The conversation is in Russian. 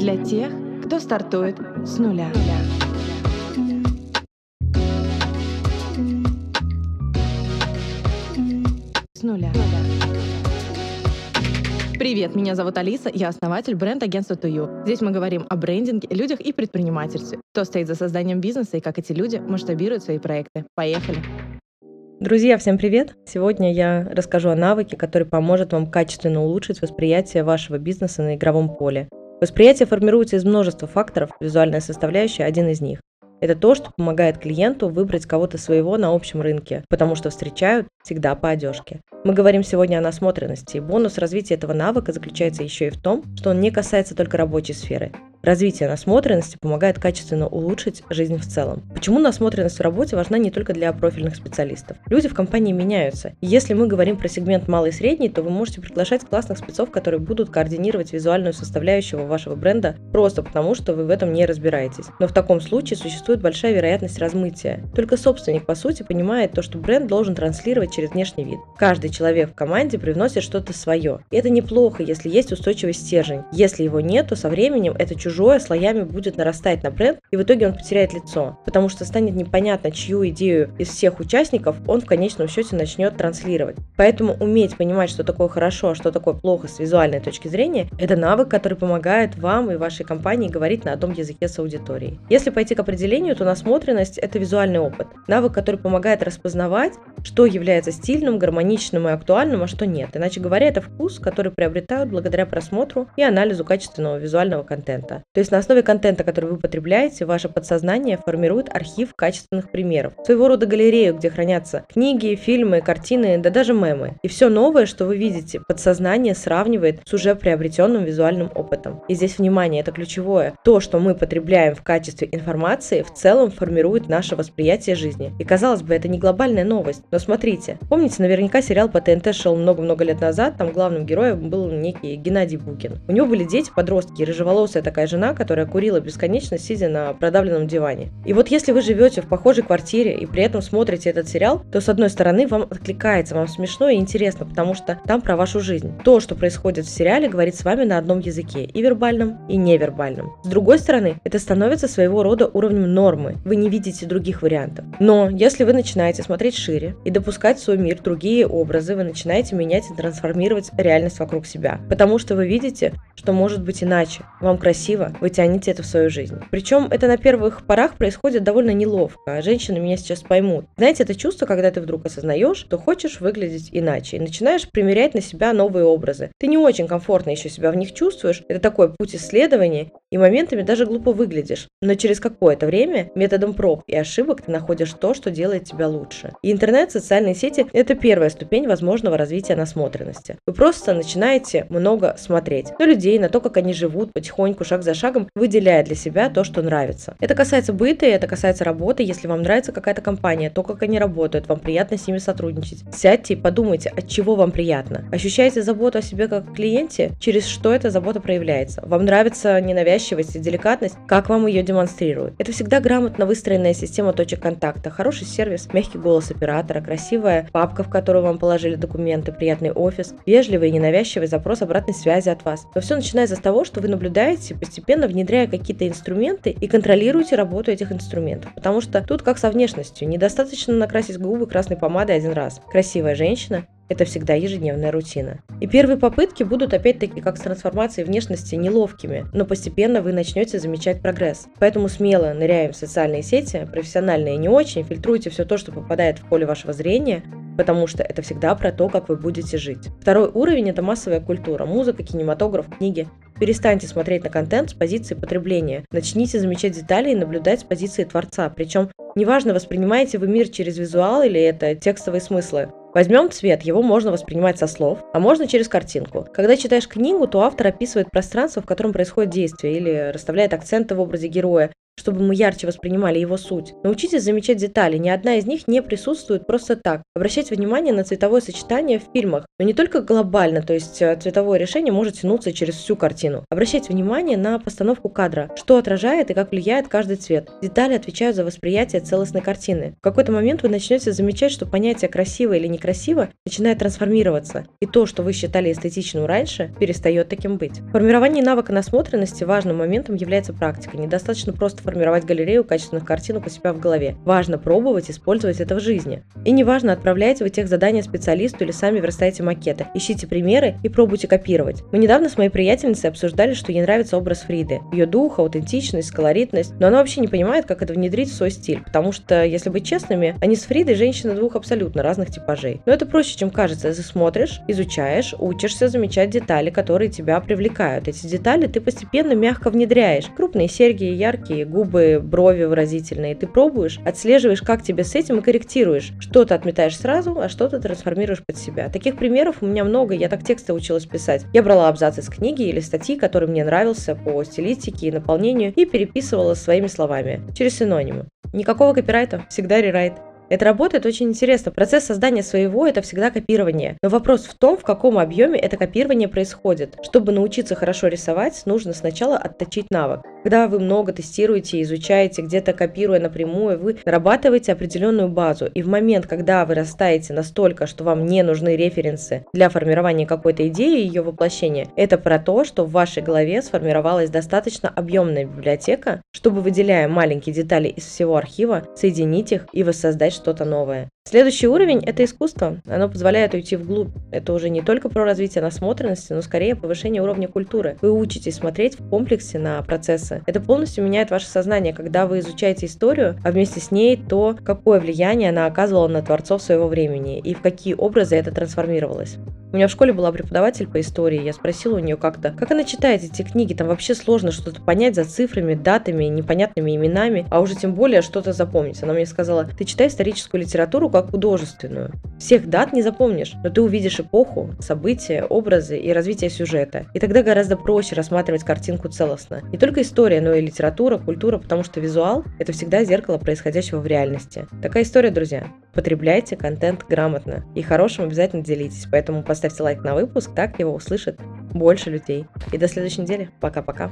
для тех, кто стартует с нуля. С нуля. Привет, меня зовут Алиса, я основатель бренд-агентства Тую. Здесь мы говорим о брендинге, людях и предпринимательстве. Кто стоит за созданием бизнеса и как эти люди масштабируют свои проекты. Поехали! Друзья, всем привет! Сегодня я расскажу о навыке, который поможет вам качественно улучшить восприятие вашего бизнеса на игровом поле. Восприятие формируется из множества факторов, визуальная составляющая – один из них. Это то, что помогает клиенту выбрать кого-то своего на общем рынке, потому что встречают всегда по одежке. Мы говорим сегодня о насмотренности, и бонус развития этого навыка заключается еще и в том, что он не касается только рабочей сферы. Развитие насмотренности помогает качественно улучшить жизнь в целом. Почему насмотренность в работе важна не только для профильных специалистов? Люди в компании меняются. Если мы говорим про сегмент малый и средний, то вы можете приглашать классных спецов, которые будут координировать визуальную составляющую вашего бренда просто потому, что вы в этом не разбираетесь. Но в таком случае существует большая вероятность размытия. Только собственник, по сути, понимает то, что бренд должен транслировать через внешний вид. Каждый человек в команде привносит что-то свое. И это неплохо, если есть устойчивый стержень. Если его нет, то со временем это чужое чужое слоями будет нарастать на бренд, и в итоге он потеряет лицо, потому что станет непонятно, чью идею из всех участников он в конечном счете начнет транслировать. Поэтому уметь понимать, что такое хорошо, а что такое плохо с визуальной точки зрения, это навык, который помогает вам и вашей компании говорить на одном языке с аудиторией. Если пойти к определению, то насмотренность – это визуальный опыт. Навык, который помогает распознавать, что является стильным, гармоничным и актуальным, а что нет. Иначе говоря, это вкус, который приобретают благодаря просмотру и анализу качественного визуального контента. То есть на основе контента, который вы потребляете, ваше подсознание формирует архив качественных примеров. Своего рода галерею, где хранятся книги, фильмы, картины, да даже мемы. И все новое, что вы видите, подсознание сравнивает с уже приобретенным визуальным опытом. И здесь внимание, это ключевое. То, что мы потребляем в качестве информации, в целом формирует наше восприятие жизни. И казалось бы, это не глобальная новость. Но смотрите, помните, наверняка сериал по ТНТ шел много-много лет назад, там главным героем был некий Геннадий Букин. У него были дети, подростки, рыжеволосая такая жена, которая курила бесконечно, сидя на продавленном диване. И вот если вы живете в похожей квартире и при этом смотрите этот сериал, то с одной стороны вам откликается, вам смешно и интересно, потому что там про вашу жизнь. То, что происходит в сериале, говорит с вами на одном языке, и вербальном, и невербальном. С другой стороны, это становится своего рода уровнем нормы. Вы не видите других вариантов. Но если вы начинаете смотреть шире и допускать в свой мир другие образы, вы начинаете менять и трансформировать реальность вокруг себя. Потому что вы видите, что может быть иначе. Вам красиво, красиво, вы тянете это в свою жизнь. Причем это на первых порах происходит довольно неловко, а женщины меня сейчас поймут. Знаете, это чувство, когда ты вдруг осознаешь, что хочешь выглядеть иначе, и начинаешь примерять на себя новые образы. Ты не очень комфортно еще себя в них чувствуешь, это такой путь исследования, и моментами даже глупо выглядишь. Но через какое-то время методом проб и ошибок ты находишь то, что делает тебя лучше. И интернет, социальные сети – это первая ступень возможного развития насмотренности. Вы просто начинаете много смотреть на людей, на то, как они живут, потихоньку, шаг за шагом выделяя для себя то, что нравится. Это касается быта, это касается работы. Если вам нравится какая-то компания, то, как они работают, вам приятно с ними сотрудничать. Сядьте и подумайте, от чего вам приятно. Ощущаете заботу о себе как клиенте? Через что эта забота проявляется? Вам нравится ненавязчивость и деликатность? Как вам ее демонстрируют? Это всегда грамотно выстроенная система точек контакта, хороший сервис, мягкий голос оператора, красивая папка, в которую вам положили документы, приятный офис, вежливый и ненавязчивый запрос обратной связи от вас. Но все начинается с того, что вы наблюдаете постепенно внедряя какие-то инструменты и контролируйте работу этих инструментов. Потому что тут как со внешностью. Недостаточно накрасить губы красной помадой один раз. Красивая женщина это всегда ежедневная рутина. И первые попытки будут опять-таки как с трансформацией внешности неловкими, но постепенно вы начнете замечать прогресс. Поэтому смело ныряем в социальные сети, профессиональные не очень, фильтруйте все то, что попадает в поле вашего зрения, потому что это всегда про то, как вы будете жить. Второй уровень – это массовая культура, музыка, кинематограф, книги. Перестаньте смотреть на контент с позиции потребления. Начните замечать детали и наблюдать с позиции творца. Причем неважно, воспринимаете вы мир через визуал или это текстовые смыслы. Возьмем цвет, его можно воспринимать со слов, а можно через картинку. Когда читаешь книгу, то автор описывает пространство, в котором происходит действие, или расставляет акценты в образе героя, чтобы мы ярче воспринимали его суть. Научитесь замечать детали, ни одна из них не присутствует просто так. Обращайте внимание на цветовое сочетание в фильмах, но не только глобально, то есть э, цветовое решение может тянуться через всю картину. Обращайте внимание на постановку кадра, что отражает и как влияет каждый цвет. Детали отвечают за восприятие целостной картины. В какой-то момент вы начнете замечать, что понятие красиво или некрасиво начинает трансформироваться, и то, что вы считали эстетичным раньше, перестает таким быть. Формирование навыка насмотренности важным моментом является практика. Недостаточно просто формировать галерею качественных картинок у себя в голове. Важно пробовать использовать это в жизни. И неважно, отправляете вы тех задания специалисту или сами верстаете макеты. Ищите примеры и пробуйте копировать. Мы недавно с моей приятельницей обсуждали, что ей нравится образ Фриды. Ее дух, аутентичность, колоритность. Но она вообще не понимает, как это внедрить в свой стиль. Потому что, если быть честными, они с Фридой женщины двух абсолютно разных типажей. Но это проще, чем кажется. Если смотришь, изучаешь, учишься замечать детали, которые тебя привлекают. Эти детали ты постепенно мягко внедряешь. Крупные серьги, яркие губы, брови выразительные. Ты пробуешь, отслеживаешь, как тебе с этим и корректируешь. Что-то отметаешь сразу, а что-то трансформируешь под себя. Таких примеров у меня много, я так тексты училась писать. Я брала абзац из книги или статьи, который мне нравился по стилистике и наполнению, и переписывала своими словами, через синонимы. Никакого копирайта, всегда рерайт. Это работает очень интересно. Процесс создания своего – это всегда копирование. Но вопрос в том, в каком объеме это копирование происходит. Чтобы научиться хорошо рисовать, нужно сначала отточить навык. Когда вы много тестируете, изучаете, где-то копируя напрямую, вы нарабатываете определенную базу. И в момент, когда вы растаете настолько, что вам не нужны референсы для формирования какой-то идеи и ее воплощения, это про то, что в вашей голове сформировалась достаточно объемная библиотека, чтобы, выделяя маленькие детали из всего архива, соединить их и воссоздать что-то новое. Следующий уровень – это искусство. Оно позволяет уйти вглубь. Это уже не только про развитие насмотренности, но скорее повышение уровня культуры. Вы учитесь смотреть в комплексе на процессы. Это полностью меняет ваше сознание, когда вы изучаете историю, а вместе с ней то, какое влияние она оказывала на творцов своего времени и в какие образы это трансформировалось. У меня в школе была преподаватель по истории, я спросила у нее как-то, как она читает эти книги, там вообще сложно что-то понять за цифрами, датами, непонятными именами, а уже тем более что-то запомнить. Она мне сказала, ты читай историческую литературу как художественную. Всех дат не запомнишь, но ты увидишь эпоху, события, образы и развитие сюжета. И тогда гораздо проще рассматривать картинку целостно. Не только история, но и литература, культура, потому что визуал – это всегда зеркало происходящего в реальности. Такая история, друзья. Потребляйте контент грамотно. И хорошим обязательно делитесь. Поэтому поставьте лайк на выпуск, так его услышит больше людей. И до следующей недели. Пока-пока.